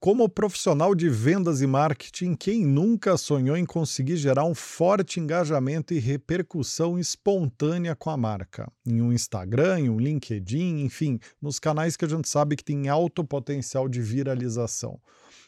Como profissional de vendas e marketing, quem nunca sonhou em conseguir gerar um forte engajamento e repercussão espontânea com a marca? Em um Instagram, em um LinkedIn, enfim, nos canais que a gente sabe que tem alto potencial de viralização.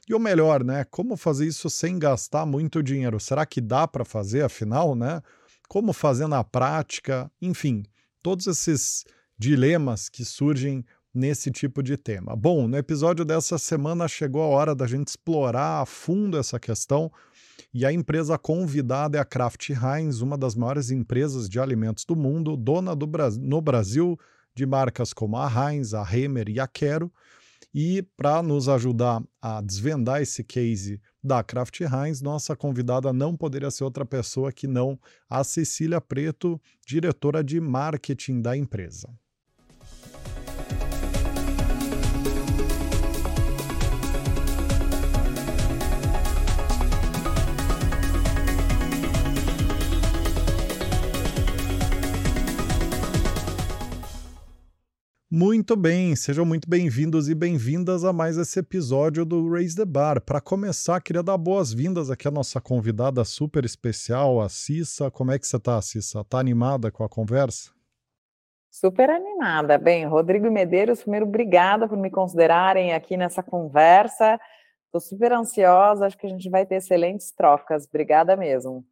E o melhor, né? Como fazer isso sem gastar muito dinheiro? Será que dá para fazer, afinal, né? Como fazer na prática? Enfim, todos esses dilemas que surgem nesse tipo de tema. Bom, no episódio dessa semana chegou a hora da gente explorar a fundo essa questão e a empresa convidada é a Kraft Heinz, uma das maiores empresas de alimentos do mundo, dona do Bra no Brasil de marcas como a Heinz, a Hemer e a Quero. E para nos ajudar a desvendar esse case da Kraft Heinz, nossa convidada não poderia ser outra pessoa que não a Cecília Preto, diretora de marketing da empresa. Muito bem, sejam muito bem-vindos e bem-vindas a mais esse episódio do Raise the Bar. Para começar, queria dar boas-vindas aqui à nossa convidada super especial, a Cissa. Como é que você está, Cissa? Tá animada com a conversa? Super animada. Bem, Rodrigo Medeiros, primeiro, obrigada por me considerarem aqui nessa conversa. Estou super ansiosa, acho que a gente vai ter excelentes trocas. Obrigada mesmo.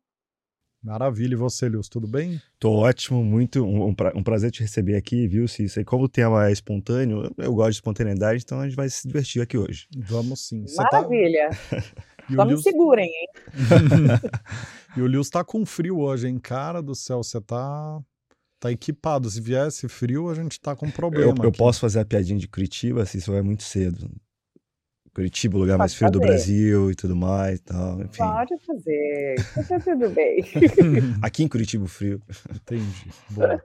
Maravilha. E você, Luz, tudo bem? Tô ótimo, muito um, um, prazer te receber aqui, viu, Cícero? Como o tema é espontâneo, eu gosto de espontaneidade, então a gente vai se divertir aqui hoje. Vamos sim. Você tá Maravilha. Tá... Só me segurem, hein? e o Luz tá com frio hoje, hein? Cara do céu, você tá tá equipado. Se viesse frio, a gente tá com problema. Eu, eu posso fazer a piadinha de Curitiba, se isso é muito cedo. Curitiba, o lugar mais frio do Brasil e tudo mais e tal. Enfim. Pode fazer, tá tudo bem. Aqui em Curitiba, frio. Entendi. Bom.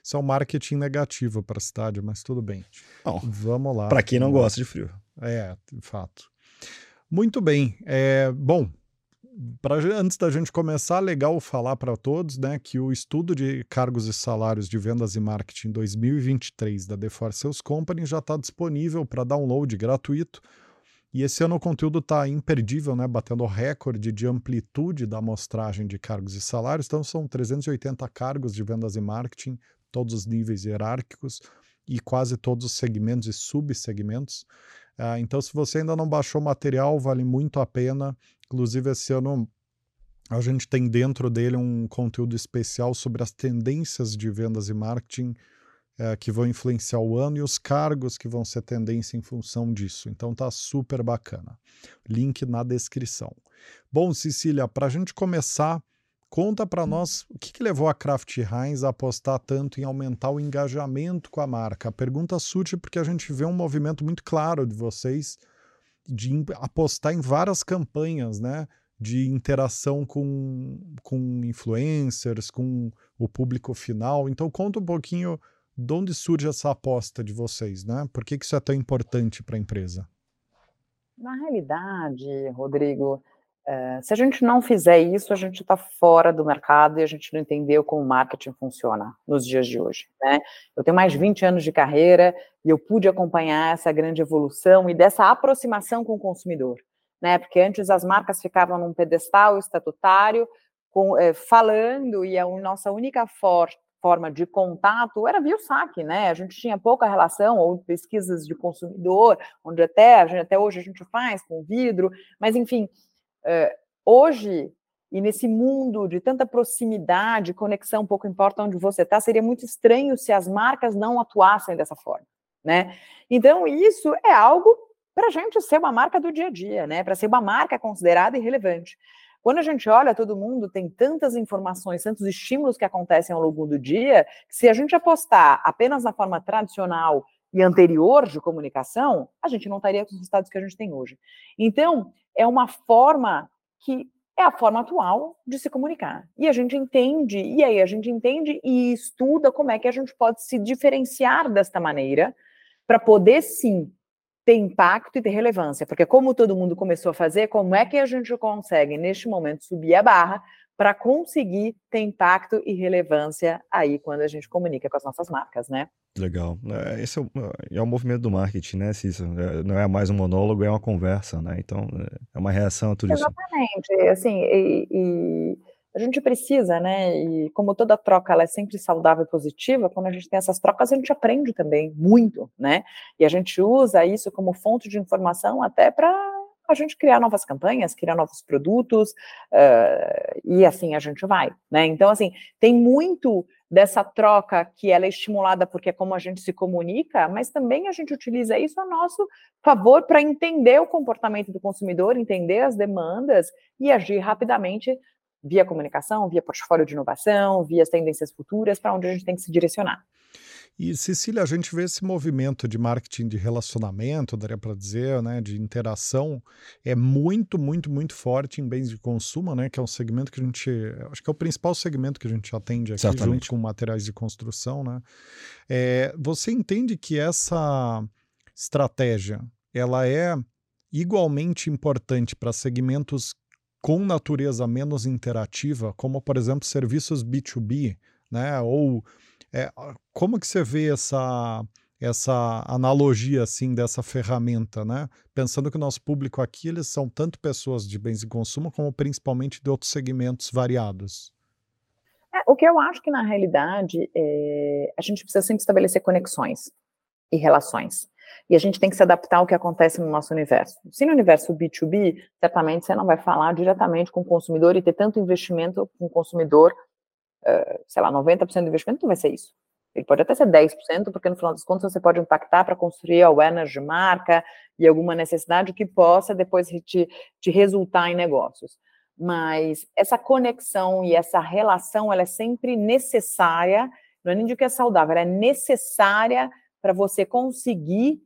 Isso é um marketing negativo para a cidade, mas tudo bem. Bom, Vamos lá. Para quem não gosta de frio. É, de fato. Muito bem. É, bom, pra, antes da gente começar, legal falar para todos né, que o estudo de cargos e salários de vendas e marketing 2023 da DeForce Sales Company já está disponível para download gratuito. E esse ano o conteúdo está imperdível, né, batendo o recorde de amplitude da amostragem de cargos e salários. Então, são 380 cargos de vendas e marketing, todos os níveis hierárquicos e quase todos os segmentos e subsegmentos. Uh, então, se você ainda não baixou o material, vale muito a pena. Inclusive, esse ano a gente tem dentro dele um conteúdo especial sobre as tendências de vendas e marketing é, que vão influenciar o ano e os cargos que vão ser tendência em função disso. Então tá super bacana. Link na descrição. Bom, Cecília, para a gente começar, conta para nós o que, que, levou a Kraft Heinz a apostar tanto em aumentar o engajamento com a marca. A pergunta surge porque a gente vê um movimento muito claro de vocês de apostar em várias campanhas, né? De interação com, com influencers, com o público final. Então, conta um pouquinho de onde surge essa aposta de vocês, né? Por que, que isso é tão importante para a empresa? Na realidade, Rodrigo, é, se a gente não fizer isso, a gente está fora do mercado e a gente não entendeu como o marketing funciona nos dias de hoje. Né? Eu tenho mais de 20 anos de carreira e eu pude acompanhar essa grande evolução e dessa aproximação com o consumidor. Né? Porque antes as marcas ficavam num pedestal estatutário, com, é, falando, e a nossa única for forma de contato era via o saque, né? A gente tinha pouca relação, ou pesquisas de consumidor, onde até, até hoje a gente faz com vidro, mas enfim hoje, e nesse mundo de tanta proximidade, conexão, pouco importa onde você está, seria muito estranho se as marcas não atuassem dessa forma, né? Então, isso é algo para a gente ser uma marca do dia a dia, né? Para ser uma marca considerada e relevante. Quando a gente olha, todo mundo tem tantas informações, tantos estímulos que acontecem ao longo do dia, se a gente apostar apenas na forma tradicional e anterior de comunicação, a gente não estaria com os resultados que a gente tem hoje. Então, é uma forma que é a forma atual de se comunicar. E a gente entende, e aí a gente entende e estuda como é que a gente pode se diferenciar desta maneira para poder sim ter impacto e ter relevância, porque como todo mundo começou a fazer, como é que a gente consegue, neste momento, subir a barra para conseguir ter impacto e relevância aí quando a gente comunica com as nossas marcas, né? Legal. É, esse é o, é o movimento do marketing, né, Cícero? É, não é mais um monólogo, é uma conversa, né? Então, é uma reação a tudo Exatamente. isso. Exatamente. Assim, e, e a gente precisa, né? E como toda troca ela é sempre saudável e positiva, quando a gente tem essas trocas, a gente aprende também muito, né? E a gente usa isso como fonte de informação até para a gente criar novas campanhas, criar novos produtos, uh, e assim a gente vai, né? Então, assim, tem muito dessa troca que ela é estimulada porque é como a gente se comunica, mas também a gente utiliza isso a nosso favor para entender o comportamento do consumidor, entender as demandas e agir rapidamente via comunicação, via portfólio de inovação, via as tendências futuras, para onde a gente tem que se direcionar. E, Cecília, a gente vê esse movimento de marketing de relacionamento, daria para dizer, né, de interação, é muito, muito, muito forte em bens de consumo, né, que é um segmento que a gente, acho que é o principal segmento que a gente atende aqui, Exatamente. junto com materiais de construção, né. É, você entende que essa estratégia, ela é igualmente importante para segmentos com natureza menos interativa, como por exemplo serviços B2B, né? Ou é, como que você vê essa essa analogia assim dessa ferramenta, né? Pensando que o nosso público aqui eles são tanto pessoas de bens de consumo como principalmente de outros segmentos variados. É, o que eu acho que na realidade é, a gente precisa sempre estabelecer conexões e relações. E a gente tem que se adaptar ao que acontece no nosso universo. Se no universo B2B, certamente você não vai falar diretamente com o consumidor e ter tanto investimento com o consumidor, uh, sei lá, 90% do investimento não vai ser isso. Ele pode até ser 10%, porque no final das contas você pode impactar para construir awareness de marca e alguma necessidade que possa depois te, te resultar em negócios. Mas essa conexão e essa relação, ela é sempre necessária, não é nem de que é saudável, ela é necessária para você conseguir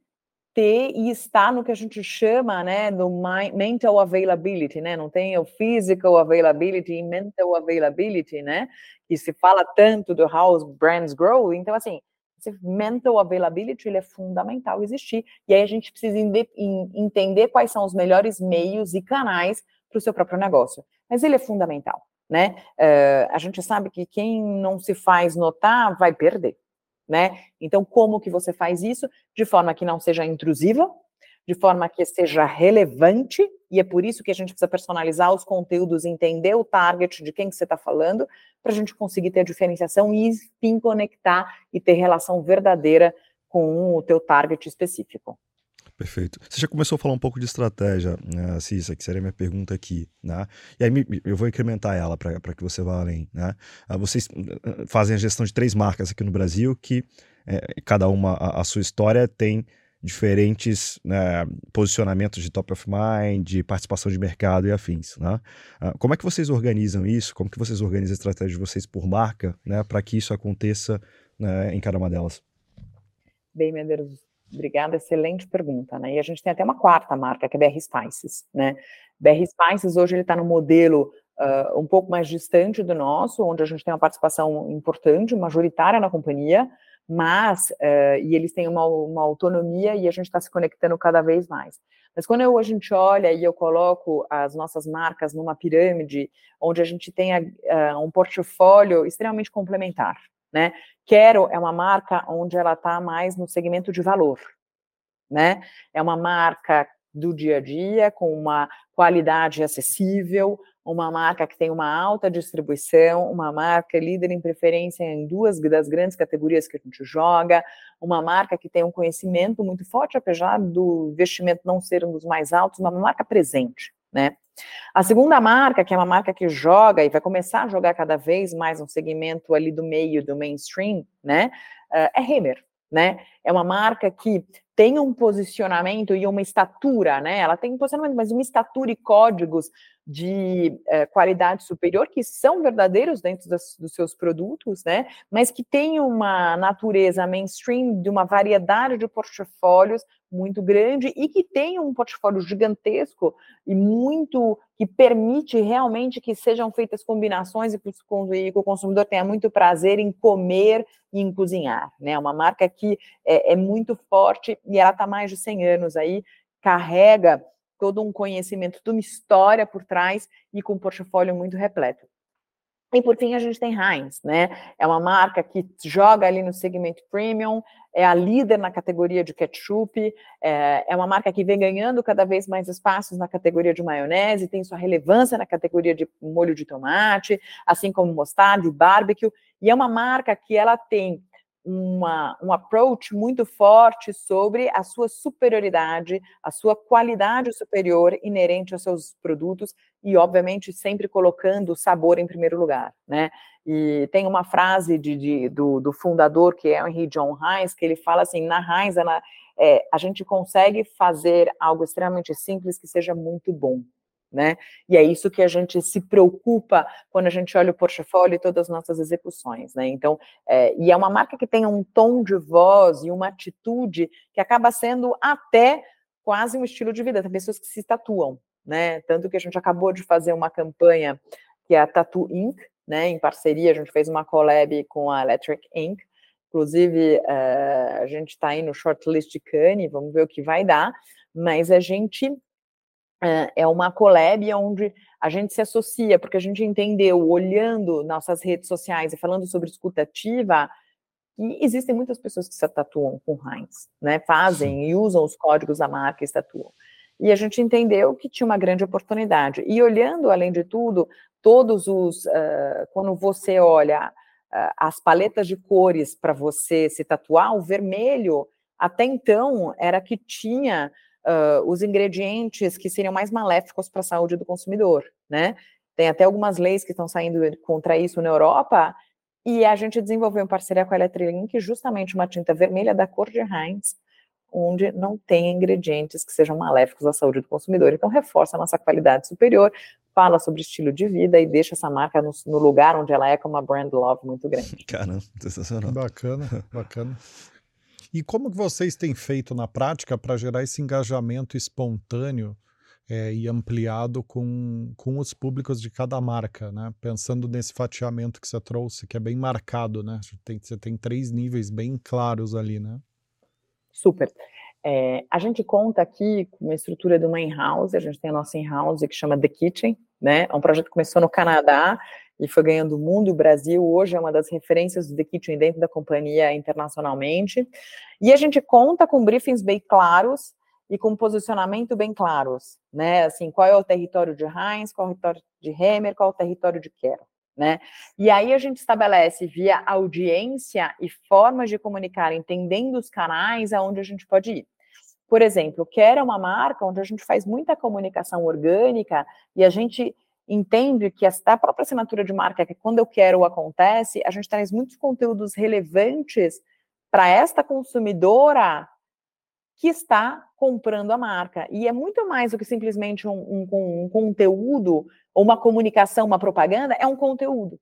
ter e estar no que a gente chama, né, do mental availability, né, não tem o physical availability e mental availability, né, que se fala tanto do how brands grow, então assim, esse mental availability ele é fundamental existir, e aí a gente precisa entender quais são os melhores meios e canais para o seu próprio negócio, mas ele é fundamental, né, uh, a gente sabe que quem não se faz notar vai perder, né? Então, como que você faz isso? De forma que não seja intrusiva, de forma que seja relevante, e é por isso que a gente precisa personalizar os conteúdos, entender o target de quem que você está falando, para a gente conseguir ter a diferenciação e, enfim, conectar e ter relação verdadeira com o teu target específico. Perfeito. Você já começou a falar um pouco de estratégia, né, Cissa, que seria a minha pergunta aqui, né? E aí eu vou incrementar ela para que você vá além, né? Ah, vocês ah, fazem a gestão de três marcas aqui no Brasil que é, cada uma a, a, sua história tem diferentes né, posicionamentos de top of mind, de participação de mercado e afins, né? Ah, como é que vocês organizam isso? Como que vocês organizam a estratégia de vocês por marca, né, para que isso aconteça né, em cada uma delas? Bem, Medeiros, Obrigada, excelente pergunta, né? E a gente tem até uma quarta marca, que é BR Spices, né? BR Spices hoje ele está no modelo uh, um pouco mais distante do nosso, onde a gente tem uma participação importante, majoritária na companhia, mas uh, e eles têm uma, uma autonomia e a gente está se conectando cada vez mais. Mas quando eu, a gente olha e eu coloco as nossas marcas numa pirâmide, onde a gente tem uh, um portfólio extremamente complementar, né? Quero é uma marca onde ela está mais no segmento de valor, né? É uma marca do dia a dia com uma qualidade acessível, uma marca que tem uma alta distribuição, uma marca líder em preferência em duas das grandes categorias que a gente joga, uma marca que tem um conhecimento muito forte, apesar do investimento não ser um dos mais altos, uma marca presente, né? A segunda marca, que é uma marca que joga e vai começar a jogar cada vez mais um segmento ali do meio do mainstream, né? Eh, é Hemer, né? É uma marca que tem um posicionamento e uma estatura, né? Ela tem um posicionamento, mas uma estatura e códigos de eh, qualidade superior que são verdadeiros dentro das, dos seus produtos, né? Mas que tem uma natureza mainstream de uma variedade de portfólios muito grande e que tem um portfólio gigantesco e muito que permite realmente que sejam feitas combinações e que o consumidor tenha muito prazer em comer e em cozinhar, né? Uma marca que é, é muito forte e ela está mais de 100 anos aí, carrega todo um conhecimento, toda uma história por trás e com um portfólio muito repleto. E por fim, a gente tem Heinz, né? É uma marca que joga ali no segmento premium, é a líder na categoria de ketchup, é, é uma marca que vem ganhando cada vez mais espaços na categoria de maionese, tem sua relevância na categoria de molho de tomate, assim como mostarda e barbecue, e é uma marca que ela tem uma, um approach muito forte sobre a sua superioridade, a sua qualidade superior inerente aos seus produtos e, obviamente, sempre colocando o sabor em primeiro lugar, né? E tem uma frase de, de do, do, fundador, que é Henry John Heinz, que ele fala assim, na Heinz, é, a gente consegue fazer algo extremamente simples que seja muito bom, né? E é isso que a gente se preocupa quando a gente olha o portfólio e todas as nossas execuções, né? Então, é, e é uma marca que tem um tom de voz e uma atitude que acaba sendo até quase um estilo de vida. Tem pessoas que se tatuam, né? Tanto que a gente acabou de fazer uma campanha que é a Tattoo Inc., né? Em parceria, a gente fez uma collab com a Electric Inc., Inclusive, uh, a gente está aí no shortlist de Cannes, vamos ver o que vai dar, mas a gente é uma collab onde a gente se associa, porque a gente entendeu, olhando nossas redes sociais e falando sobre escutativa, que existem muitas pessoas que se tatuam com Heinz, né? Fazem e usam os códigos da marca e se tatuam. E a gente entendeu que tinha uma grande oportunidade. E olhando, além de tudo, todos os. Uh, quando você olha uh, as paletas de cores para você se tatuar, o vermelho, até então, era que tinha uh, os ingredientes que seriam mais maléficos para a saúde do consumidor, né? Tem até algumas leis que estão saindo contra isso na Europa, e a gente desenvolveu em parceria com a Electrolink justamente uma tinta vermelha da cor de Heinz, onde não tem ingredientes que sejam maléficos à saúde do consumidor. Então, reforça a nossa qualidade superior, fala sobre estilo de vida e deixa essa marca no, no lugar onde ela é com uma brand love muito grande. Caramba, sensacional. Bacana, bacana. E como que vocês têm feito na prática para gerar esse engajamento espontâneo é, e ampliado com, com os públicos de cada marca, né? Pensando nesse fatiamento que você trouxe, que é bem marcado, né? Tem, você tem três níveis bem claros ali, né? Super. É, a gente conta aqui com uma estrutura de uma in-house, a gente tem a nossa in-house que chama The Kitchen, né? É um projeto que começou no Canadá e foi ganhando o mundo. O Brasil hoje é uma das referências do The Kitchen dentro da companhia internacionalmente. E a gente conta com briefings bem claros e com posicionamento bem claros, né? Assim, qual é o território de Heinz, qual é o território de Hemer, qual é o território de Quero, né? E aí a gente estabelece via audiência e formas de comunicar, entendendo os canais aonde a gente pode ir. Por exemplo, Quero é uma marca onde a gente faz muita comunicação orgânica e a gente entende que a própria assinatura de marca, que quando eu quero acontece, a gente traz muitos conteúdos relevantes para esta consumidora que está comprando a marca. E é muito mais do que simplesmente um, um, um conteúdo, ou uma comunicação, uma propaganda, é um conteúdo.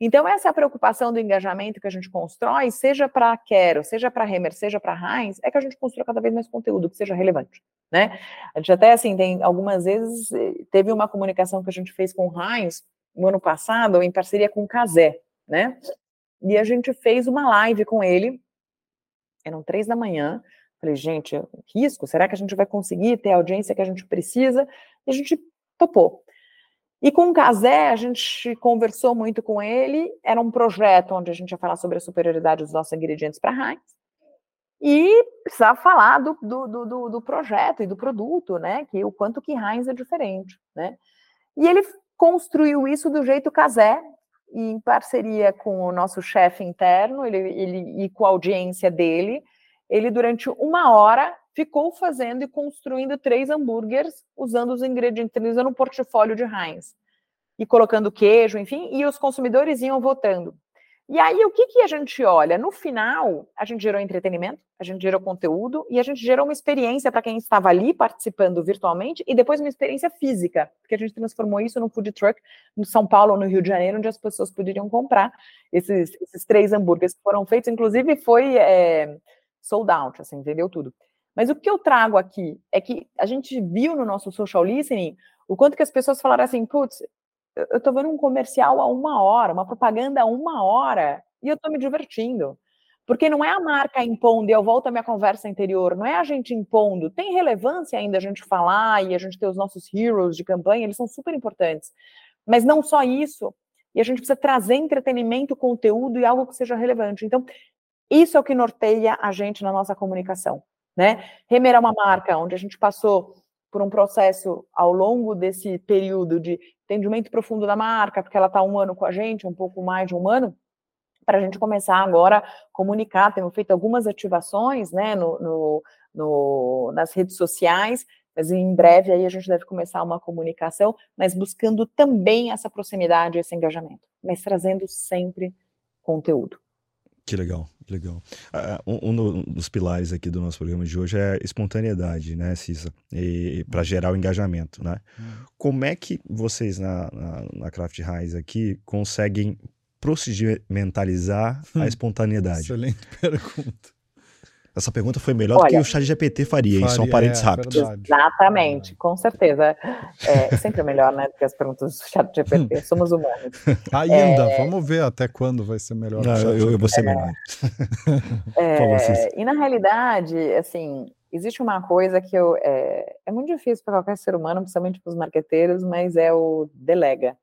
Então, essa preocupação do engajamento que a gente constrói, seja para Quero, seja para Hemer, seja para Heinz, é que a gente construa cada vez mais conteúdo que seja relevante, né? A gente até, assim, tem algumas vezes, eh, teve uma comunicação que a gente fez com o Heinz no ano passado, em parceria com o Casé, né? E a gente fez uma live com ele, eram três da manhã, falei, gente, risco, será que a gente vai conseguir ter a audiência que a gente precisa? E a gente topou. E com o Casé, a gente conversou muito com ele, era um projeto onde a gente ia falar sobre a superioridade dos nossos ingredientes para Heinz, e precisava falar do, do, do, do, projeto e do produto, né, que o quanto que Heinz é diferente, né. E ele construiu isso do jeito Casé, em parceria com o nosso chefe interno, ele, ele, e com a audiência dele, ele durante uma hora ficou fazendo e construindo três hambúrgueres usando os ingredientes, utilizando o portfólio de Heinz e colocando queijo, enfim, e os consumidores iam votando. E aí, o que, que a gente olha? No final, a gente gerou entretenimento, a gente gerou conteúdo e a gente gerou uma experiência para quem estava ali participando virtualmente e depois uma experiência física, porque a gente transformou isso num food truck no São Paulo, no Rio de Janeiro, onde as pessoas poderiam comprar esses, esses três hambúrgueres que foram feitos. Inclusive, foi é, sold out, assim, vendeu tudo. Mas o que eu trago aqui é que a gente viu no nosso social listening o quanto que as pessoas falaram assim, putz, eu estou vendo um comercial há uma hora, uma propaganda há uma hora, e eu estou me divertindo. Porque não é a marca impondo, e eu volto à minha conversa anterior, não é a gente impondo. Tem relevância ainda a gente falar e a gente ter os nossos heroes de campanha, eles são super importantes. Mas não só isso, e a gente precisa trazer entretenimento, conteúdo e algo que seja relevante. Então, isso é o que norteia a gente na nossa comunicação. Né? Remer é uma marca onde a gente passou por um processo ao longo desse período de entendimento profundo da marca, porque ela está um ano com a gente, um pouco mais de um ano, para a gente começar agora a comunicar. Temos feito algumas ativações né, no, no, no, nas redes sociais, mas em breve aí a gente deve começar uma comunicação, mas buscando também essa proximidade, esse engajamento, mas trazendo sempre conteúdo. Que legal, que legal. Uh, um, dos pilares aqui do nosso programa de hoje é espontaneidade, né, Cissa? Para gerar o engajamento, né? Uhum. Como é que vocês na, na, na Craft Rise aqui conseguem procedimentalizar a espontaneidade? Excelente pergunta. Essa pergunta foi melhor Olha, do que o chat GPT faria, faria São parentes é, rápidos. Exatamente, com certeza. É sempre é melhor, né, do que as perguntas do chat GPT. Somos humanos. Ainda, é... vamos ver até quando vai ser melhor. Não, eu, eu, vou ser melhor. É, e na realidade, assim, existe uma coisa que eu, é, é muito difícil para qualquer ser humano, principalmente para os marqueteiros, mas é o delega,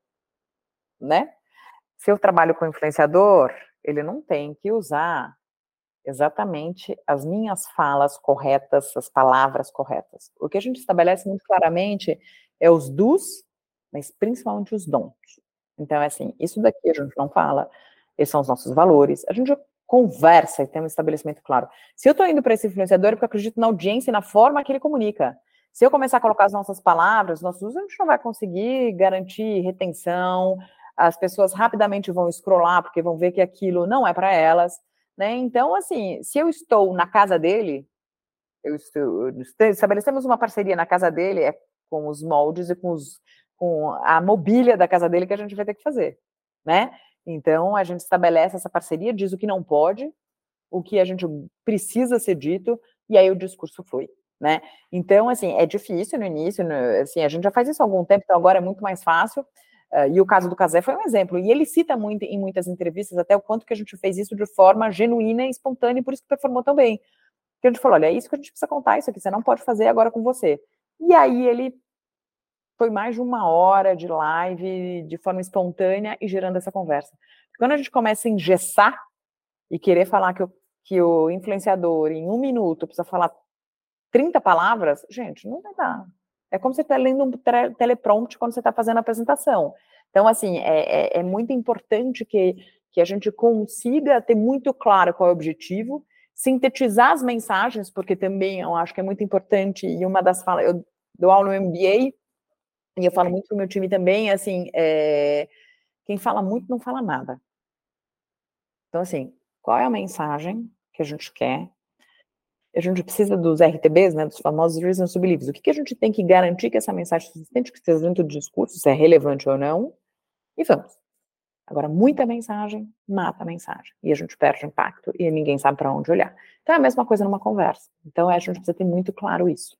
né? Se eu trabalho com influenciador, ele não tem que usar exatamente as minhas falas corretas, as palavras corretas. O que a gente estabelece muito claramente é os dos, mas principalmente os dons. Então, é assim, isso daqui a gente não fala, esses são os nossos valores, a gente conversa e tem um estabelecimento claro. Se eu estou indo para esse influenciador, é porque eu acredito na audiência e na forma que ele comunica. Se eu começar a colocar as nossas palavras, nossos usos, a gente não vai conseguir garantir retenção, as pessoas rapidamente vão scrollar, porque vão ver que aquilo não é para elas. Né? Então, assim, se eu estou na casa dele, eu estou, estabelecemos uma parceria na casa dele, é com os moldes e com, os, com a mobília da casa dele que a gente vai ter que fazer, né? Então, a gente estabelece essa parceria, diz o que não pode, o que a gente precisa ser dito, e aí o discurso flui, né? Então, assim, é difícil no início, assim, a gente já faz isso há algum tempo, então agora é muito mais fácil, Uh, e o caso do Casé foi um exemplo. E ele cita muito em muitas entrevistas até o quanto que a gente fez isso de forma genuína e espontânea, e por isso que performou tão bem. Porque a gente falou: olha, é isso que a gente precisa contar, isso aqui você não pode fazer agora com você. E aí ele foi mais de uma hora de live, de forma espontânea e gerando essa conversa. Quando a gente começa a engessar e querer falar que o, que o influenciador, em um minuto, precisa falar 30 palavras, gente, não vai dar. É como você está lendo um teleprompter quando você está fazendo a apresentação. Então, assim, é, é, é, muito importante que, que a gente consiga ter muito claro qual é o objetivo, sintetizar as mensagens, porque também eu acho que é muito importante, e uma das falas, eu dou aula no MBA, e eu falo muito para o meu time também, assim, é, quem fala muito não fala nada. Então, assim, qual é a mensagem que a gente quer a gente precisa dos RTBs, né, dos famosos Reasons to Believe. O que, que a gente tem que garantir que essa mensagem consistente, que esteja dentro do discurso, se é relevante ou não, e vamos. Agora, muita mensagem mata a mensagem, e a gente perde impacto, e ninguém sabe para onde olhar. Então, é a mesma coisa numa conversa. Então, a gente precisa ter muito claro isso.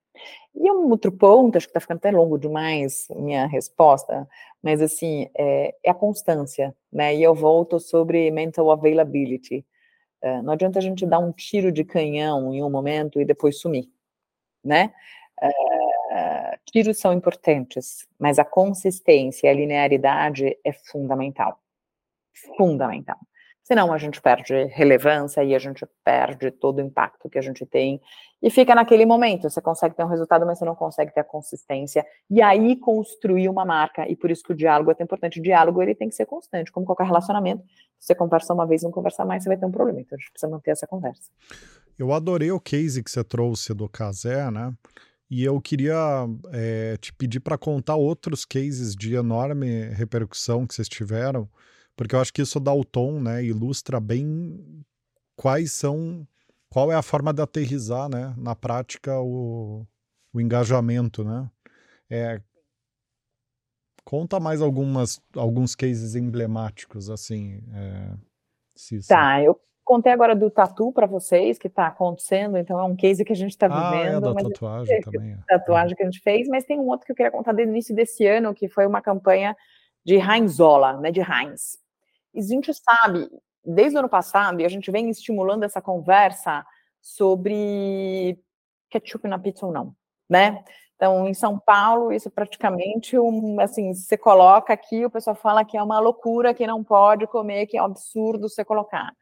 E um outro ponto, acho que está ficando até longo demais minha resposta, mas assim, é, é a constância, né? E eu volto sobre mental availability. É, não adianta a gente dar um tiro de canhão em um momento e depois sumir, né? É, tiros são importantes, mas a consistência e a linearidade é fundamental. Fundamental. Senão a gente perde relevância e a gente perde todo o impacto que a gente tem e fica naquele momento. Você consegue ter um resultado, mas você não consegue ter a consistência e aí construir uma marca. E por isso que o diálogo é tão importante. O diálogo ele tem que ser constante, como qualquer relacionamento. Se você conversa uma vez, não conversar mais, você vai ter um problema. Então a gente precisa manter essa conversa. Eu adorei o case que você trouxe do Casé, né? E eu queria é, te pedir para contar outros cases de enorme repercussão que vocês tiveram porque eu acho que isso dá o tom, né? Ilustra bem quais são, qual é a forma de aterrizar, né? Na prática o, o engajamento, né? É, conta mais algumas, alguns cases emblemáticos, assim. É, tá, eu contei agora do tatu para vocês, que está acontecendo, então é um case que a gente está Ah, é vivendo. da mas tatuagem é, também. é. tatuagem que a gente fez, mas tem um outro que eu queria contar desde o início desse ano, que foi uma campanha de Heinzola, né, de Heinz. E a gente sabe, desde o ano passado, e a gente vem estimulando essa conversa sobre ketchup na pizza ou não, né? Então, em São Paulo, isso é praticamente um, assim, você coloca aqui, o pessoal fala que é uma loucura, que não pode comer, que é um absurdo você colocar.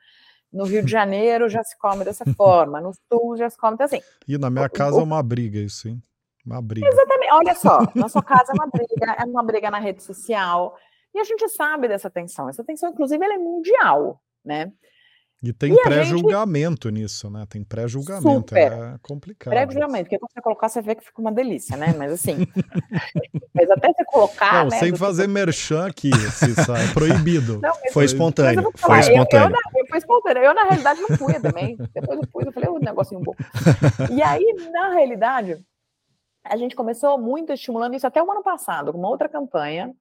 No Rio de Janeiro já se come dessa forma, no Sul já se come, então assim, E na minha o- casa o- é uma briga isso, hein? Uma briga. Exatamente. Olha só, na sua casa é uma briga, é uma briga na rede social. E a gente sabe dessa tensão. Essa tensão, inclusive, ela é mundial, né? E tem a gente- pré-julgamento nisso, né? Tem pré-julgamento. É complicado. Pré-julgamento, porque quando você colocar, você vê que fica uma delícia, né? Mas assim. mas até você colocar. Não, né, sem fazer merchan aqui, Cissa, é proibido. Não, Foi eu espontâneo. vou Foi falar, eu- Eu, espontâneo. eu fui espontâneo. Eu, na realidade, não fui também. Depois eu fui, eu falei, o negocinho bom. E aí, na realidade, a gente começou muito estimulando isso até o ano passado, com uma outra campanha,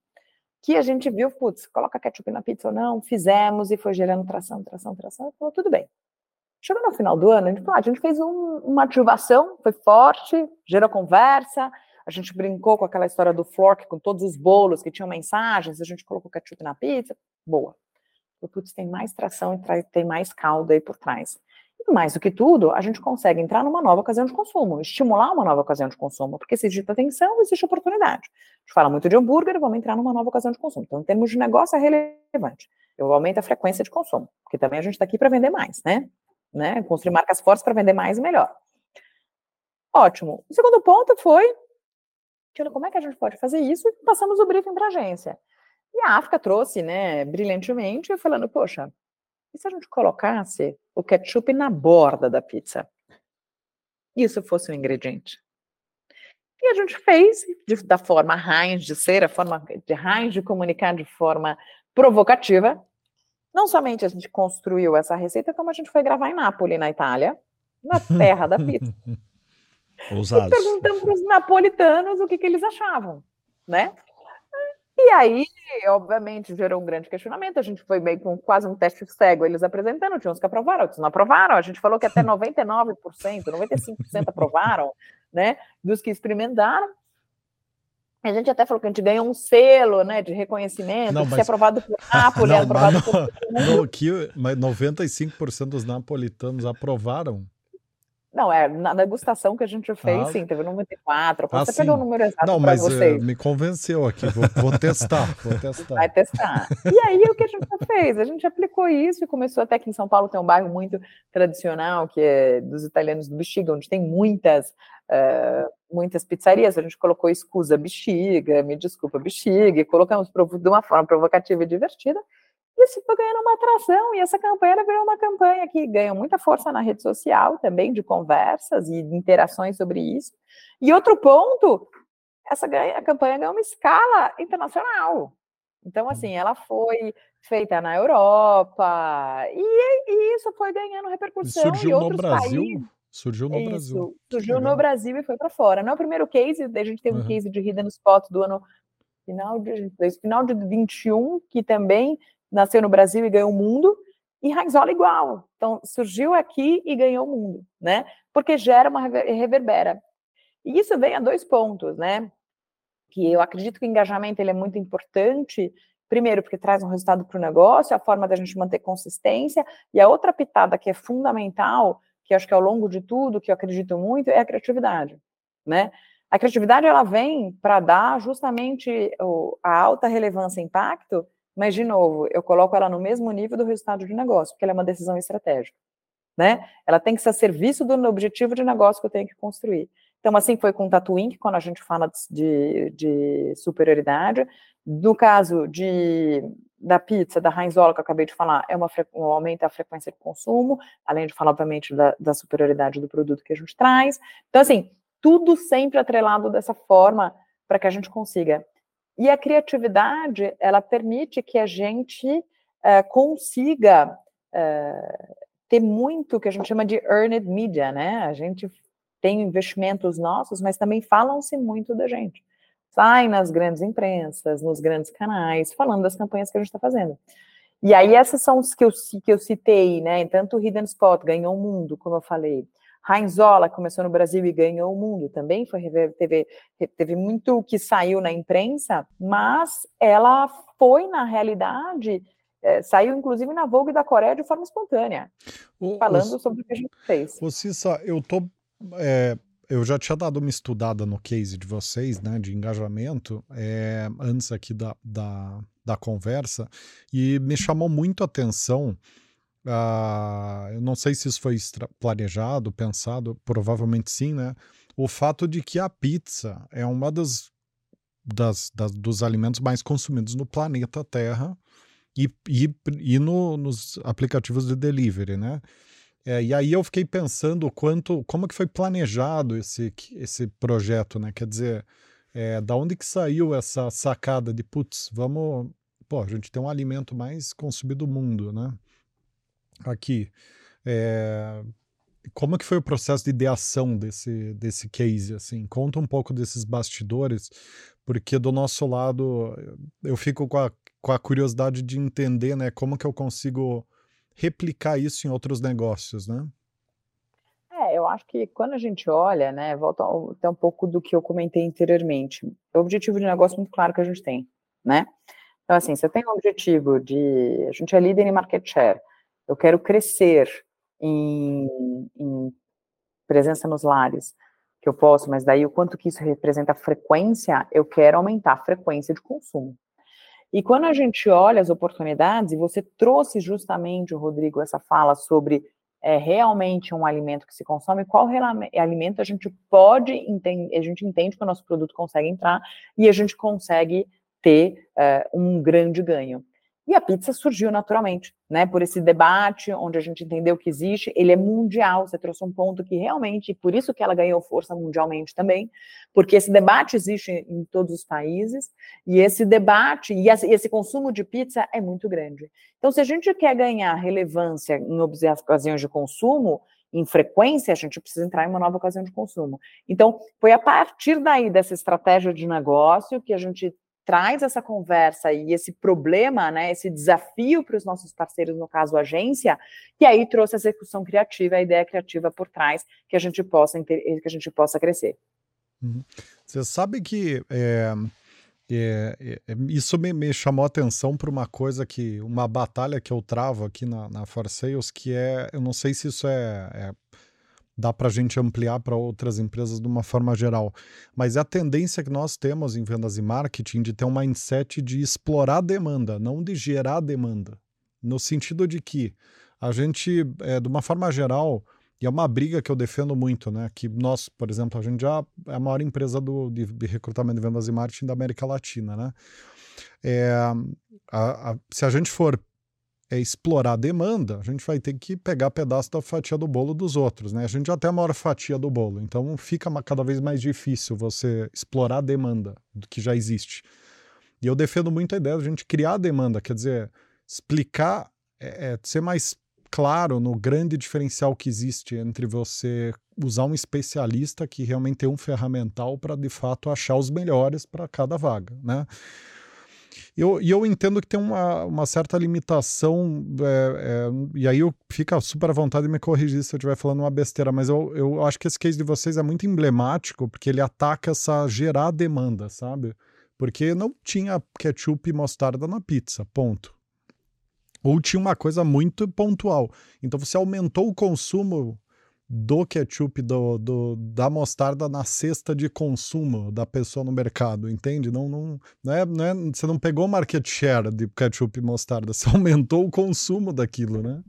que a gente viu, putz, coloca ketchup na pizza ou não, fizemos e foi gerando tração, tração, tração, e falou, tudo bem. Chegou no final do ano, a gente, falou, ah, a gente fez um- uma ativação, foi forte, gerou conversa, a gente brincou com aquela história do fork, com todos os bolos que tinham mensagens, a gente colocou ketchup na pizza, boa. O putz, tem mais tração e tem mais caldo aí por trás. Mais do que tudo, a gente consegue entrar numa nova ocasião de consumo, estimular uma nova ocasião de consumo, porque se existe atenção, existe oportunidade. A gente fala muito de hambúrguer, vamos entrar numa nova ocasião de consumo. Então, em termos de negócio, é relevante. Eu aumento a frequência de consumo, porque também a gente está aqui para vender mais, né? né? Construir marcas fortes para vender mais e melhor. Ótimo. O segundo ponto foi, como é que a gente pode fazer isso? E passamos o briefing para a agência. E a África trouxe, né, brilhantemente, falando, poxa, e se a gente colocasse o ketchup na borda da pizza? Isso fosse um ingrediente. E a gente fez de- da forma Heinz de ser, a forma de Heinz de comunicar de forma provocativa. Não somente a gente construiu essa receita, como a gente foi gravar em Nápoles, na Itália, na terra da pizza. Ousados. Perguntamos para os napolitanos o que, que eles achavam, né? E aí, obviamente, gerou um grande questionamento. A gente foi meio com quase um teste cego, eles apresentando, tinha uns que aprovaram, outros não aprovaram. A gente falou que até 99%, 95% aprovaram, né? Dos que experimentaram. A gente até falou que a gente ganhou um selo, né, de reconhecimento, Não, de ser mas- aprovado por Nápoles, Não, aprovado mas por no que, mas 95% dos napolitanos aprovaram. Não, é na degustação que a gente fez, Ah. sim, teve 94. Ah, Você pegou o número exato Não, mas eh, vocês. me convenceu aqui. Vou, vou testar, vou testar. Vai testar. E aí, o que a gente fez? A gente aplicou isso e começou até que em São Paulo tem um bairro muito tradicional, que é dos italianos do Bexiga, onde tem muitas, eh, muitas pizzarias. A gente colocou escusa bexiga, me desculpa bexiga, e colocamos de uma forma provocativa e divertida. Isso foi ganhando uma atração, e essa campanha virou uma campanha que ganhou muita força na rede social também, de conversas e de interações sobre isso. E outro ponto, essa ganha- a campanha ganhou uma escala internacional. Então, assim, ela foi feita na Europa, e, e isso foi ganhando E repercussão surgiu em no outros Brasil? países. Surgiu no Brasil. Isso, Que surgiu no. Brasil e foi para fora. Não é o primeiro case, a gente teve um Uhum. case de Hidden Spot do ano final de, final de 21, que também nasceu no Brasil e ganhou o mundo, e Heinzola igual. Então, surgiu aqui e ganhou o mundo, né? Porque gera uma rever- reverbera. E isso vem a dois pontos, né? Que eu acredito que o engajamento ele é muito importante, primeiro porque traz um resultado para o negócio, a forma da gente manter consistência, e a outra pitada que é fundamental, que acho que ao longo de tudo, que eu acredito muito, é a criatividade, né? A criatividade ela vem para dar justamente a alta relevância e impacto, mas de novo, eu coloco ela no mesmo nível do resultado de negócio, porque ela é uma decisão estratégica, né? Ela tem que ser a serviço do objetivo de negócio que eu tenho que construir. Então, assim foi com o Tatooine, quando a gente fala de, de superioridade. No caso de, da pizza, da Heinzola, que eu acabei de falar, é uma, um aumento da frequência de consumo, além de falar, obviamente, da, da superioridade do produto que a gente traz. Então, assim, tudo sempre atrelado dessa forma para que a gente consiga. E a criatividade, ela permite que a gente eh, consiga eh, ter muito que a gente chama de earned media, né? A gente tem investimentos nossos, mas também falam-se muito da gente. Sai nas grandes imprensas, nos grandes canais, falando das campanhas que a gente está fazendo. E aí essas são os que eu, que eu citei, né? Tanto o Hidden Spot ganhou o mundo, como eu falei. Rainzola começou no Brasil e ganhou o mundo, também foi teve, teve muito que saiu na imprensa, mas ela foi na realidade é, saiu inclusive na Vogue da Coreia de forma espontânea, o, falando o, sobre o que a gente fez. O Cissa, eu tô é, eu já tinha dado uma estudada no case de vocês, né, de engajamento, é, antes aqui da, da, da conversa, e me chamou muito a atenção Uh, eu não sei se isso foi planejado, pensado, provavelmente sim, né? O fato de que a pizza é uma das, das, das dos alimentos mais consumidos no planeta Terra e, e, e no, nos aplicativos de delivery, né? É, e aí eu fiquei pensando quanto, como que foi planejado esse, esse projeto, né? Quer dizer, é, da onde que saiu essa sacada de, putz, vamos, pô, a gente tem um alimento mais consumido do mundo, né? Aqui. É, como que foi o processo de ideação desse, desse case? Assim, conta um pouco desses bastidores, porque do nosso lado eu fico com a, com a curiosidade de entender, né, como que eu consigo replicar isso em outros negócios, né? É, eu acho que quando a gente olha, né, volta até um pouco do que eu comentei anteriormente. O objetivo de negócio muito claro que a gente tem, né? Então, assim, você tem um objetivo de. A gente é líder em market share eu quero crescer em, em presença nos lares, que eu posso, mas daí o quanto que isso representa frequência, eu quero aumentar a frequência de consumo. E quando a gente olha as oportunidades, e você trouxe justamente, Rodrigo, essa fala sobre é, realmente um alimento que se consome, qual alimento a gente pode entender, a gente entende que o nosso produto consegue entrar e a gente consegue ter é, um grande ganho. E a pizza surgiu naturalmente, né, por esse debate onde a gente entendeu que existe, ele é mundial, você trouxe um ponto que realmente, por isso que ela ganhou força mundialmente também, porque esse debate existe em todos os países, e esse debate, e esse consumo de pizza é muito grande. Então, se a gente quer ganhar relevância em ocasiões de consumo, em frequência, a gente precisa entrar em uma nova ocasião de consumo. Então, foi a partir daí dessa estratégia de negócio que a gente traz essa conversa e esse problema, né, esse desafio para os nossos parceiros, no caso a agência, e aí trouxe a execução criativa, a ideia criativa por trás, que a gente possa, que a gente possa crescer. Uhum. Você sabe que é, é, é, isso me, me, chamou a atenção para uma coisa que, uma batalha que eu travo aqui na, na For Sales, que é, eu não sei se isso é, é dá para a gente ampliar para outras empresas de uma forma geral. Mas é a tendência que nós temos em vendas e marketing de ter um mindset de explorar demanda, não de gerar demanda. No sentido de que a gente, é, de uma forma geral, e é uma briga que eu defendo muito, né? Que nós, por exemplo, a gente já é a maior empresa do, de, recrutamento de vendas e marketing da América Latina, né? É, a, a, se a gente for é explorar a demanda, a gente vai ter que pegar pedaço da fatia do bolo dos outros, né? A gente já tem a maior fatia do bolo, então fica cada vez mais difícil você explorar a demanda do que já existe. E eu defendo muito a ideia de a gente criar a demanda, quer dizer, explicar, é, é, ser mais claro no grande diferencial que existe entre você usar um especialista que realmente tem um ferramental para de fato achar os melhores para cada vaga, né? Eu, e eu entendo que tem uma, uma certa limitação, é, é, e aí eu fico super à vontade de me corrigir se eu estiver falando uma besteira, mas eu, eu acho que esse case de vocês é muito emblemático, porque ele ataca essa gerar demanda, sabe? Porque não tinha ketchup e mostarda na pizza, ponto. Ou tinha uma coisa muito pontual. Então você aumentou o consumo do ketchup, do, do, da mostarda na cesta de consumo da pessoa no mercado, entende? Não, não, não, é, não é, você não pegou market share de ketchup e mostarda, você aumentou o consumo daquilo, né?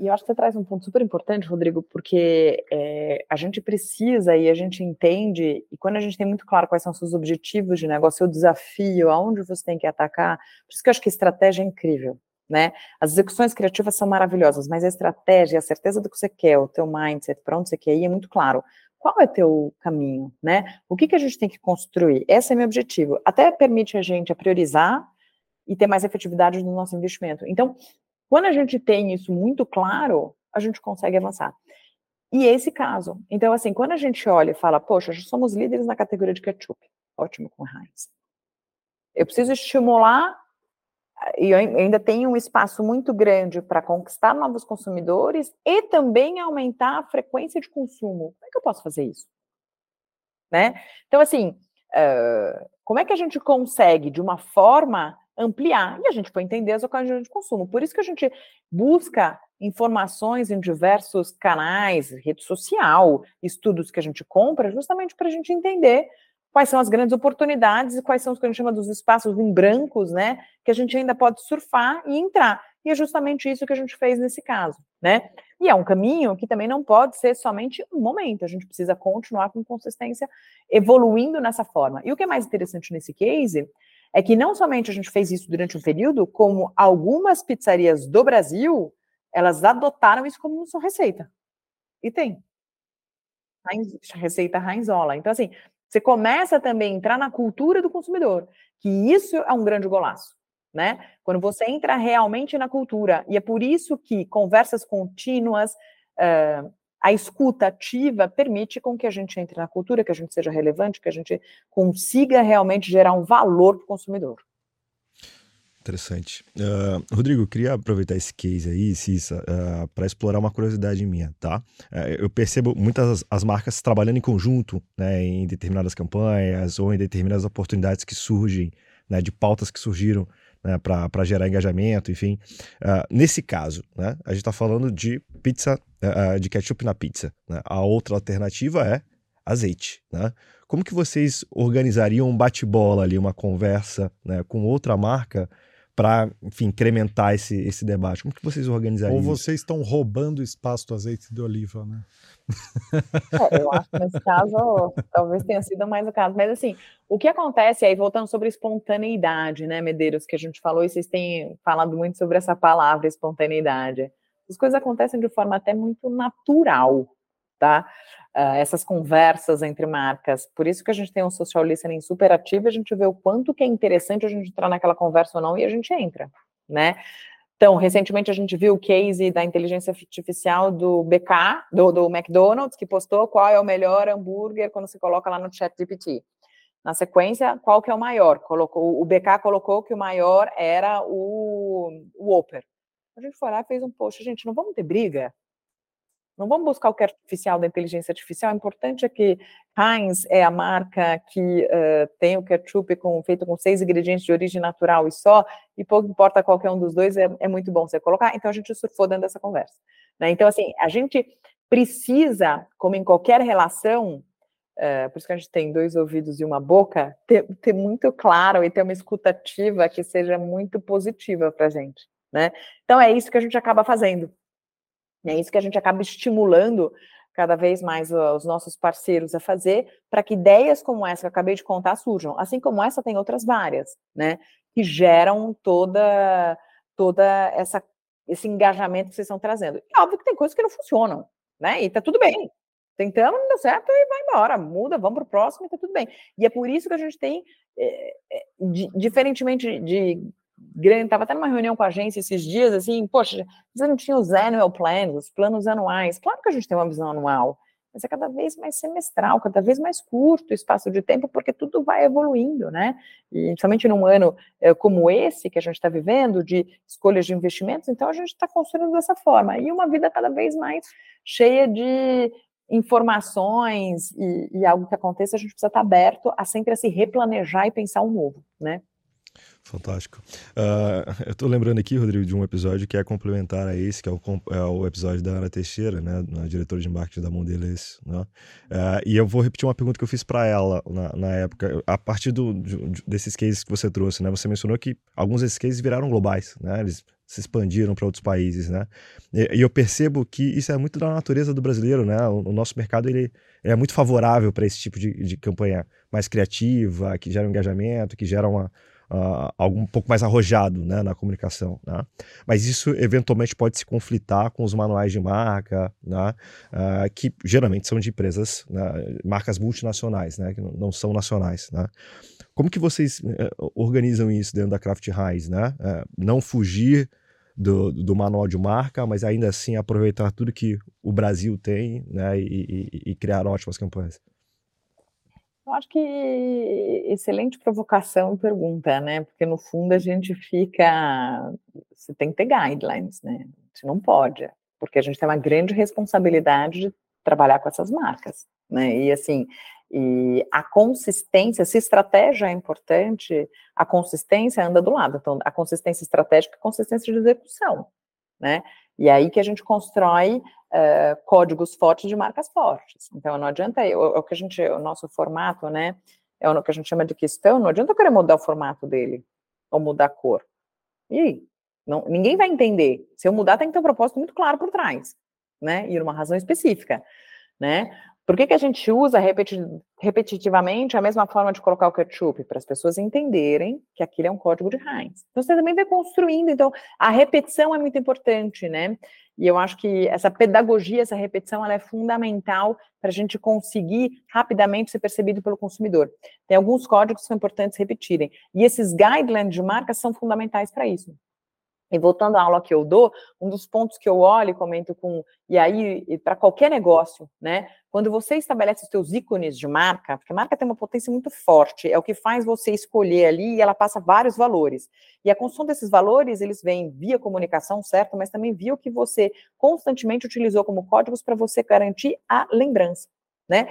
E eu acho que você traz um ponto super importante, Rodrigo, porque é, a gente precisa e a gente entende, e quando a gente tem muito claro quais são seus objetivos de negócio, seu desafio, aonde você tem que atacar, por isso que eu acho que estratégia é incrível né? As execuções criativas são maravilhosas, mas a estratégia, a certeza do que você quer, o teu mindset, para onde você quer ir, é muito claro. Qual é o teu caminho, né? O que, que a gente tem que construir? Esse é meu objetivo. Até permite a gente a priorizar e ter mais efetividade no nosso investimento. Então, quando a gente tem isso muito claro, a gente consegue avançar. E esse caso. Então, assim, quando a gente olha e fala, poxa, somos líderes na categoria de ketchup, ótimo com Heinz. Eu preciso estimular e ainda tem um espaço muito grande para conquistar novos consumidores e também aumentar a frequência de consumo. Como é que eu posso fazer isso? Né? Então, assim, uh, como é que a gente consegue, de uma forma, ampliar? E a gente foi entender as ocasiões de consumo. Por isso que a gente busca informações em diversos canais, rede social, estudos que a gente compra, justamente para a gente entender quais são as grandes oportunidades e quais são os que a gente chama dos espaços em brancos, né, que a gente ainda pode surfar e entrar. E é justamente isso que a gente fez nesse caso, né? E é um caminho que também não pode ser somente um momento, a gente precisa continuar com consistência, evoluindo nessa forma. E o que é mais interessante nesse case é que não somente a gente fez isso durante um período, como algumas pizzarias do Brasil, elas adotaram isso como sua receita. E tem. Receita Rainzola. Então, assim, você começa também a entrar na cultura do consumidor, que isso é um grande golaço, né? Quando você entra realmente na cultura, e é por isso que conversas contínuas, uh, a escuta ativa permite com que a gente entre na cultura, que a gente seja relevante, que a gente consiga realmente gerar um valor para o consumidor. Interessante. Uh, Rodrigo, queria aproveitar esse case aí, Cissa, uh, para explorar uma curiosidade minha, tá? Uh, eu percebo muitas as marcas trabalhando em conjunto, né, em determinadas campanhas ou em determinadas oportunidades que surgem, né, de pautas que surgiram né, para gerar engajamento, enfim. nesse caso, né, a gente está falando de pizza, de ketchup na pizza. Né? A outra alternativa é azeite, né? Como que vocês organizariam um bate-bola ali, uma conversa né, com outra marca para, enfim, incrementar esse, esse debate? Como que vocês organizariam Ou vocês isso? estão roubando espaço do azeite de oliva, né? É, eu acho que nesse caso talvez tenha sido mais o caso. Mas assim, o que acontece aí, voltando sobre espontaneidade, né, Medeiros, que a gente falou, e vocês têm falado muito sobre essa palavra, espontaneidade. As coisas acontecem de forma até muito natural, tá? Uh, essas conversas entre marcas. Por isso que a gente tem um social listening super ativo, a gente vê o quanto que é interessante a gente entrar naquela conversa ou não e a gente entra, né? Então, recentemente a gente viu o case da inteligência artificial do BK, do, do McDonald's, que postou qual é o melhor hambúrguer quando se coloca lá no chat GPT. Na sequência, qual que é o maior? Colocou, o BK colocou que o maior era o, o Whopper. A gente foi lá e fez um post, gente, não vamos ter briga? Não vamos buscar o que é artificial da inteligência artificial. O importante é que Heinz é a marca que uh, tem o ketchup com, feito com seis ingredientes de origem natural e só, e pouco importa qualquer um dos dois, é, é muito bom você colocar. Então a gente surfou dentro dessa conversa. Né? Então, assim, a gente precisa, como em qualquer relação, uh, por isso que a gente tem dois ouvidos e uma boca, ter, ter muito claro e ter uma escutativa que seja muito positiva para a gente. Né? Então é isso que a gente acaba fazendo. É isso que a gente acaba estimulando cada vez mais os nossos parceiros a fazer, para que ideias como essa que eu acabei de contar surjam. Assim como essa, tem outras várias, né? Que geram toda, toda essa, esse engajamento que vocês estão trazendo. E óbvio que tem coisas que não funcionam, né? E tá tudo bem. Tentamos, não deu certo e vai embora, muda, vamos para o próximo e tá tudo bem. E é por isso que a gente tem, é, é, diferentemente de grande, estava até numa reunião com a agência esses dias, assim, poxa, você não tinha os annual plans, os planos anuais. Claro que a gente tem uma visão anual, mas é cada vez mais semestral, cada vez mais curto o espaço de tempo, porque tudo vai evoluindo, né? E somente num ano é, como esse que a gente está vivendo, de escolhas de investimentos, então a gente está construindo dessa forma. E uma vida cada vez mais cheia de informações e, e algo que aconteça, a gente precisa estar tá aberto a sempre a se replanejar e pensar o um novo, né? Fantástico. Uh, eu estou lembrando aqui, Rodrigo, de um episódio que é complementar a esse, que é o, é o episódio da Ana Teixeira, né, na diretora de marketing da Mondelez. Né? Uh, e eu vou repetir uma pergunta que eu fiz para ela na, na, época, a partir do, de, desses cases que você trouxe. Né? Você mencionou que alguns desses cases viraram globais, né? eles se expandiram para outros países. Né? E, e, eu percebo que isso é muito da natureza do brasileiro. Né? O, o nosso mercado ele, ele, é muito favorável para esse tipo de, de campanha mais criativa, que gera um engajamento, que gera uma uh, algo um pouco mais arrojado né, na comunicação. Né? Mas isso eventualmente pode se conflitar com os manuais de marca, né, uh, que geralmente são de empresas, né, marcas multinacionais, né, que não são nacionais. Né? Como que vocês uh, organizam isso dentro da Craft Rise? Né? Uh, não fugir do, do, manual de marca, mas ainda assim aproveitar tudo que o Brasil tem né, e, e, e criar ótimas campanhas. Eu acho que excelente provocação e pergunta, né? Porque no fundo a gente fica. Você tem que ter guidelines, né? Você não pode, porque a gente tem uma grande responsabilidade de trabalhar com essas marcas, né? E assim, e a consistência, se estratégia é importante, a consistência anda do lado. Então, a consistência estratégica e a consistência de execução, né? E aí que a gente constrói uh, códigos fortes de marcas fortes. Então, não adianta, eu, o que a gente, o nosso formato, né, é o que a gente chama de questão, não adianta eu querer mudar o formato dele, ou mudar a cor. E aí? Não, ninguém vai entender. Se eu mudar, tem que ter um propósito muito claro por trás, né, e uma razão específica, né. Por que, que a gente usa repeti repetitivamente a mesma forma de colocar o ketchup? Para as pessoas entenderem que aquilo é um código de Heinz. Então, você também vai construindo. Então, a repetição é muito importante, né? E eu acho que essa pedagogia, essa repetição, ela é fundamental para a gente conseguir rapidamente ser percebido pelo consumidor. Tem alguns códigos que são importantes repetirem. E esses guidelines de marca são fundamentais para isso. E voltando à aula que eu dou, um dos pontos que eu olho e comento com, e aí, para qualquer negócio, né? Quando você estabelece os seus ícones de marca, porque a marca tem uma potência muito forte, é o que faz você escolher ali e ela passa vários valores. E a construção desses valores, eles vêm via comunicação, certo? Mas também via o que você constantemente utilizou como códigos para você garantir a lembrança, né?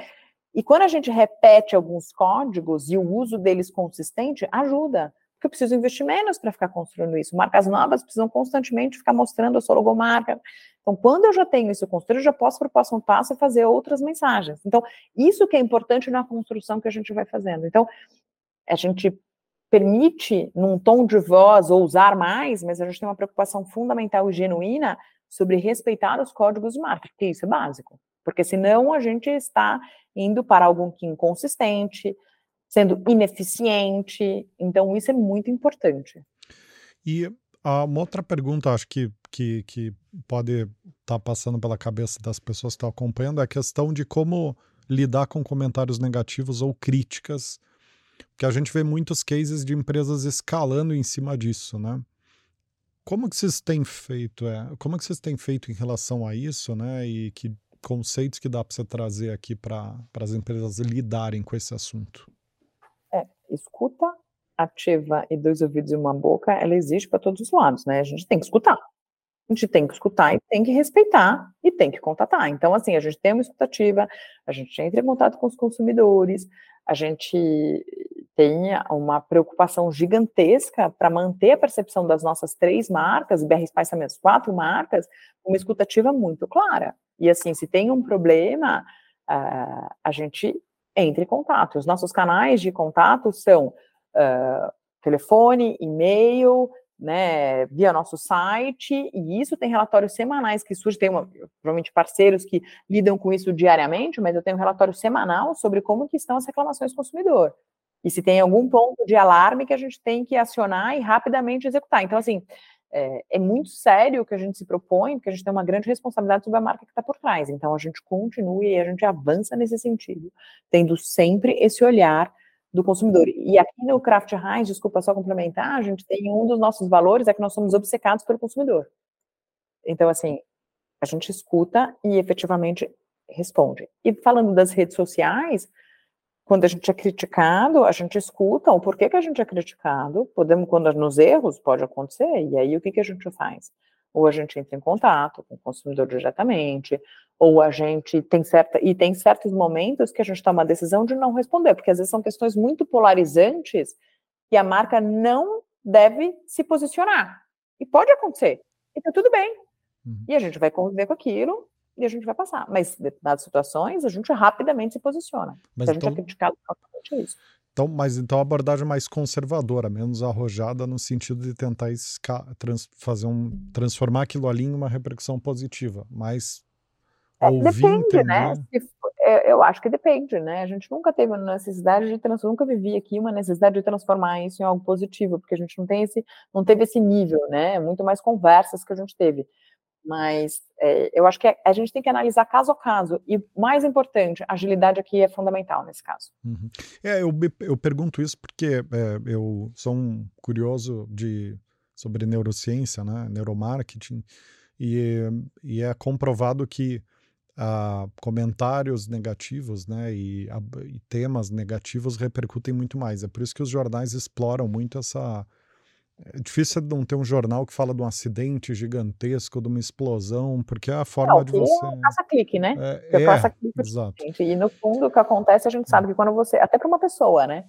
E quando a gente repete alguns códigos e o uso deles consistente, ajuda porque eu preciso investir menos para ficar construindo isso. Marcas novas precisam constantemente ficar mostrando a sua logomarca. Então, quando eu já tenho isso construído, eu já posso para o próximo passo e fazer outras mensagens. Então, isso que é importante na construção que a gente vai fazendo. Então, a gente permite, num tom de voz, ousar mais, mas a gente tem uma preocupação fundamental e genuína sobre respeitar os códigos de marca, porque isso é básico. Porque senão a gente está indo para algo que é inconsistente, sendo ineficiente. Então, isso é muito importante. E uh, uma outra pergunta, acho que, que, que pode estar tá passando pela cabeça das pessoas que estão acompanhando, é a questão de como lidar com comentários negativos ou críticas, porque a gente vê muitos cases de empresas escalando em cima disso, né? Como que vocês têm feito, é, como que vocês têm feito em relação a isso, né? E que conceitos que dá para você trazer aqui para as empresas lidarem com esse assunto? Escuta ativa e dois ouvidos e uma boca, ela existe para todos os lados, né? A gente tem que escutar. A gente tem que escutar e tem que respeitar e tem que contatar. Então, assim, a gente tem uma escutativa, a gente entra em contato com os consumidores, a gente tem uma preocupação gigantesca para manter a percepção das nossas três marcas, BR Spice também as quatro marcas, uma escutativa muito clara. E assim, se tem um problema, uh, a gente entre em contato. Os nossos canais de contato são uh, telefone, e-mail, né, via nosso site, e isso tem relatórios semanais que surgem, tem uma, provavelmente parceiros que lidam com isso diariamente, mas eu tenho um relatório semanal sobre como que estão as reclamações do consumidor. E se tem algum ponto de alarme que a gente tem que acionar e rapidamente executar. Então, assim, é, é, muito sério o que a gente se propõe, porque a gente tem uma grande responsabilidade sobre a marca que está por trás. Então, a gente continua e a gente avança nesse sentido, tendo sempre esse olhar do consumidor. E aqui no Craft Heinz, desculpa só complementar, a gente tem um dos nossos valores é que nós somos obcecados pelo consumidor. Então, assim, a gente escuta e efetivamente responde. E falando das redes sociais, quando a gente é criticado, a gente escuta o porquê que a gente é criticado, podemos, quando nos erros, pode acontecer, e aí o que, que a gente faz? Ou a gente entra em contato com o consumidor diretamente, ou a gente tem certa, e tem certos momentos que a gente toma a decisão de não responder, porque às vezes são questões muito polarizantes e a marca não deve se posicionar. E pode acontecer. E tá tudo bem. Uhum. E a gente vai conviver com aquilo e a gente vai passar. Mas, em determinadas situações, a gente rapidamente se posiciona. Mas a gente é então, é criticado por isso. Então, mas então a abordagem mais conservadora, menos arrojada no sentido de tentar trans, fazer um transformar aquilo ali em uma repercussão positiva, mas é, ouvir, depende, né? entender... né? Se, eu acho que depende, né? A gente nunca teve uma necessidade de transformar, nunca vivi aqui uma necessidade de transformar isso em algo positivo, porque a gente não tem esse, não teve esse nível, né? Muito mais conversas que a gente teve. Mas é, eu acho que a gente tem que analisar caso a caso. E, mais importante, agilidade aqui é fundamental nesse caso. Uhum. É, eu, eu pergunto isso porque é, eu sou um curioso de, sobre neurociência, né, neuromarketing, e, e é comprovado que uh, comentários negativos né, e, uh, e, temas negativos repercutem muito mais. É por isso que os jornais exploram muito essa. É difícil não ter um jornal que fala de um acidente gigantesco, de uma explosão, porque é a forma não, de você. É caça-clique, né? É, é caça-clique. Exato. E no fundo, o que acontece, a gente sabe que quando você. Até para uma pessoa, né?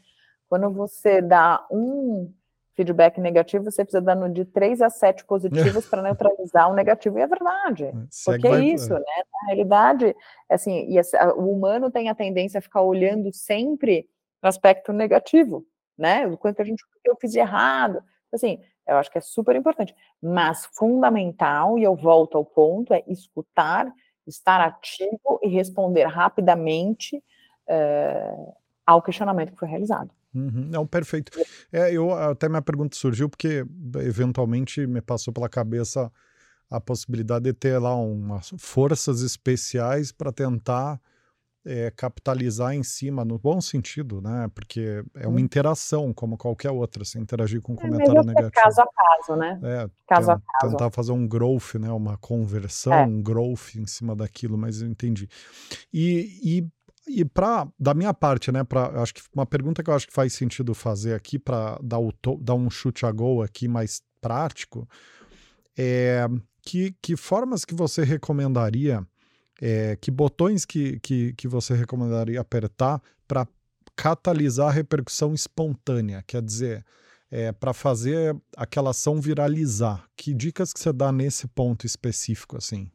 Quando você dá um feedback negativo, você precisa dar de 3 a 7 positivos para neutralizar o negativo. E é verdade. É, Segue porque é isso, né? Na realidade, assim, e o humano tem a tendência a ficar olhando sempre no aspecto negativo, né? O quanto a gente eu fiz de errado. Assim, eu acho que é super importante. Mas fundamental, e eu volto ao ponto, é escutar, estar ativo e responder rapidamente uh, ao questionamento que foi realizado. Uhum, não, perfeito. É, eu até minha pergunta surgiu porque eventualmente me passou pela cabeça a possibilidade de ter lá umas forças especiais para tentar é, capitalizar em cima, no bom sentido, né? Porque é uma interação, como qualquer outra, se interagir com um é, comentário é negativo. caso a caso, né? É, caso a caso. Tentar fazer um growth, né? Uma conversão, é. um growth em cima daquilo, mas eu entendi. E, e e para da minha parte, né, para acho que uma pergunta que eu acho que faz sentido fazer aqui para dar, dar um chute a gol aqui mais prático é que, que formas que você recomendaria, é, que botões que, que, que você recomendaria apertar para catalisar a repercussão espontânea, quer dizer, é, para fazer aquela ação viralizar. Que dicas que você dá nesse ponto específico assim?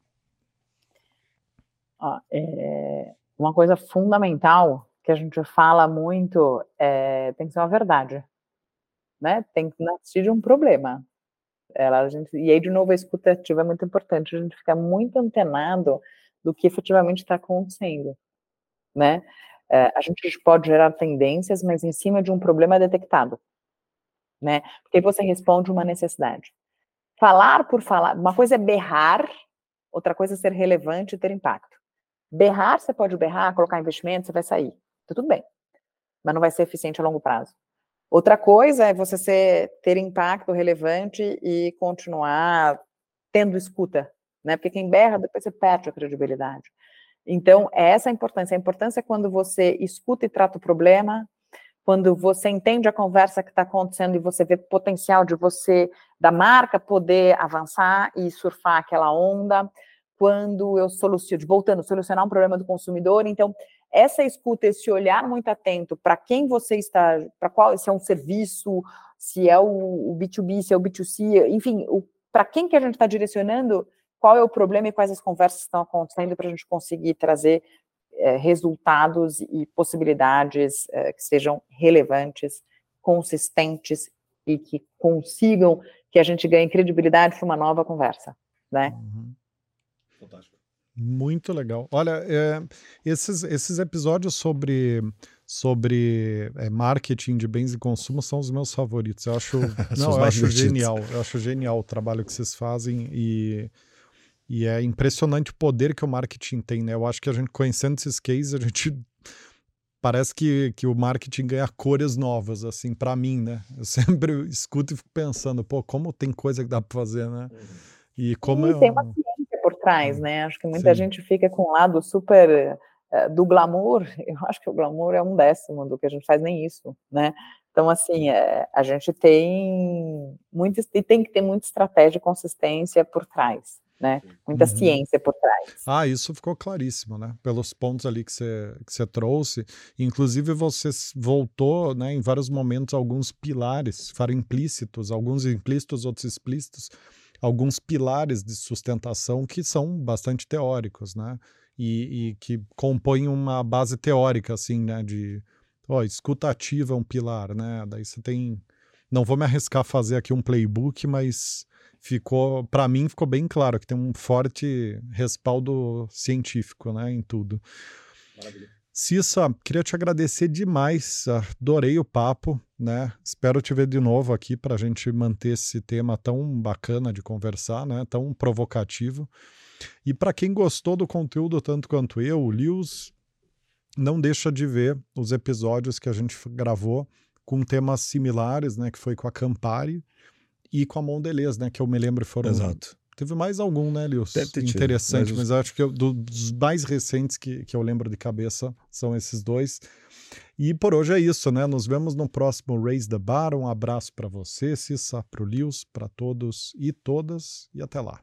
Ah, é, uma coisa fundamental que a gente fala muito é, tem que ser uma verdade, né? Tem que nascer de um problema. Ela, a gente, e aí, de novo, a escuta ativa é muito importante, a gente ficar muito antenado do que efetivamente está acontecendo, né? É, a gente pode gerar tendências, mas em cima de um problema detectado, né? Porque você responde uma necessidade. Falar por falar, uma coisa é berrar, outra coisa é ser relevante e ter impacto. Berrar, você pode berrar, colocar investimento, você vai sair. Tá tudo bem. Mas não vai ser eficiente a longo prazo. Outra coisa é você ser, ter impacto relevante e continuar tendo escuta, né? Porque quem berra, depois você perde a credibilidade. Então, é essa a importância. A importância é quando você escuta e trata o problema, quando você entende a conversa que está acontecendo e você vê o potencial de você, da marca, poder avançar e surfar aquela onda, quando eu soluciono, voltando, solucionar um problema do consumidor. Então, essa escuta, esse olhar muito atento para quem você está, para qual, se é um serviço, se é o, o B2B, se é o B2C, enfim, para quem que a gente está direcionando, qual é o problema e quais as conversas estão acontecendo para a gente conseguir trazer é, resultados e possibilidades é, que sejam relevantes, consistentes e que consigam que a gente ganhe credibilidade para uma nova conversa, né? Uhum. Fantástico. Muito legal. Olha, é, esses, esses episódios sobre, sobre é, marketing de bens e consumo são os meus favoritos. Eu acho, não, eu acho genial. Eu acho genial o trabalho que vocês fazem e, e é impressionante o poder que o marketing tem, né? Eu acho que a gente conhecendo esses cases, a gente parece que, que o marketing ganha cores novas, assim, para mim, né? Eu sempre escuto e fico pensando, pô, como tem coisa que dá para fazer, né? Uhum. E como e tem uma por trás, né? Acho que muita Sim. gente fica com um lado super uh, do glamour. Eu acho que o glamour é um décimo do que a gente faz, nem isso, né? Então, assim, é, a gente tem muito, e tem que ter muita estratégia e consistência por trás, né? Muita uhum. ciência por trás. Ah, isso ficou claríssimo, né? Pelos pontos ali que você, que você trouxe. Inclusive, você voltou, né, em vários momentos, alguns pilares, foram implícitos, alguns implícitos, outros explícitos, alguns pilares de sustentação que são bastante teóricos, né? E, e que compõem uma base teórica, assim, né? De, ó, escuta ativa é um pilar, né? Daí você tem... Não vou me arriscar a fazer aqui um playbook, mas ficou, para mim, ficou bem claro que tem um forte respaldo científico, né? Em tudo. Maravilha. Cissa, queria te agradecer demais, adorei o papo, né? Espero te ver de novo aqui para a gente manter esse tema tão bacana de conversar, né? Tão provocativo. E para quem gostou do conteúdo tanto quanto eu, o Lewis, não deixa de ver os episódios que a gente gravou com temas similares, né? Que foi com a Campari e com a Mondelez, né? Que eu me lembro foram Exato Teve mais algum, né, Lios? Deve ter tido, Interessante, mas mas, os- eu acho que eu- dos mais recentes que, que eu lembro de cabeça são esses dois. E por hoje é isso, né? Nos vemos no próximo Raise the Bar. Um abraço para você, Cissa, para o Lios, para todos e todas, e até lá.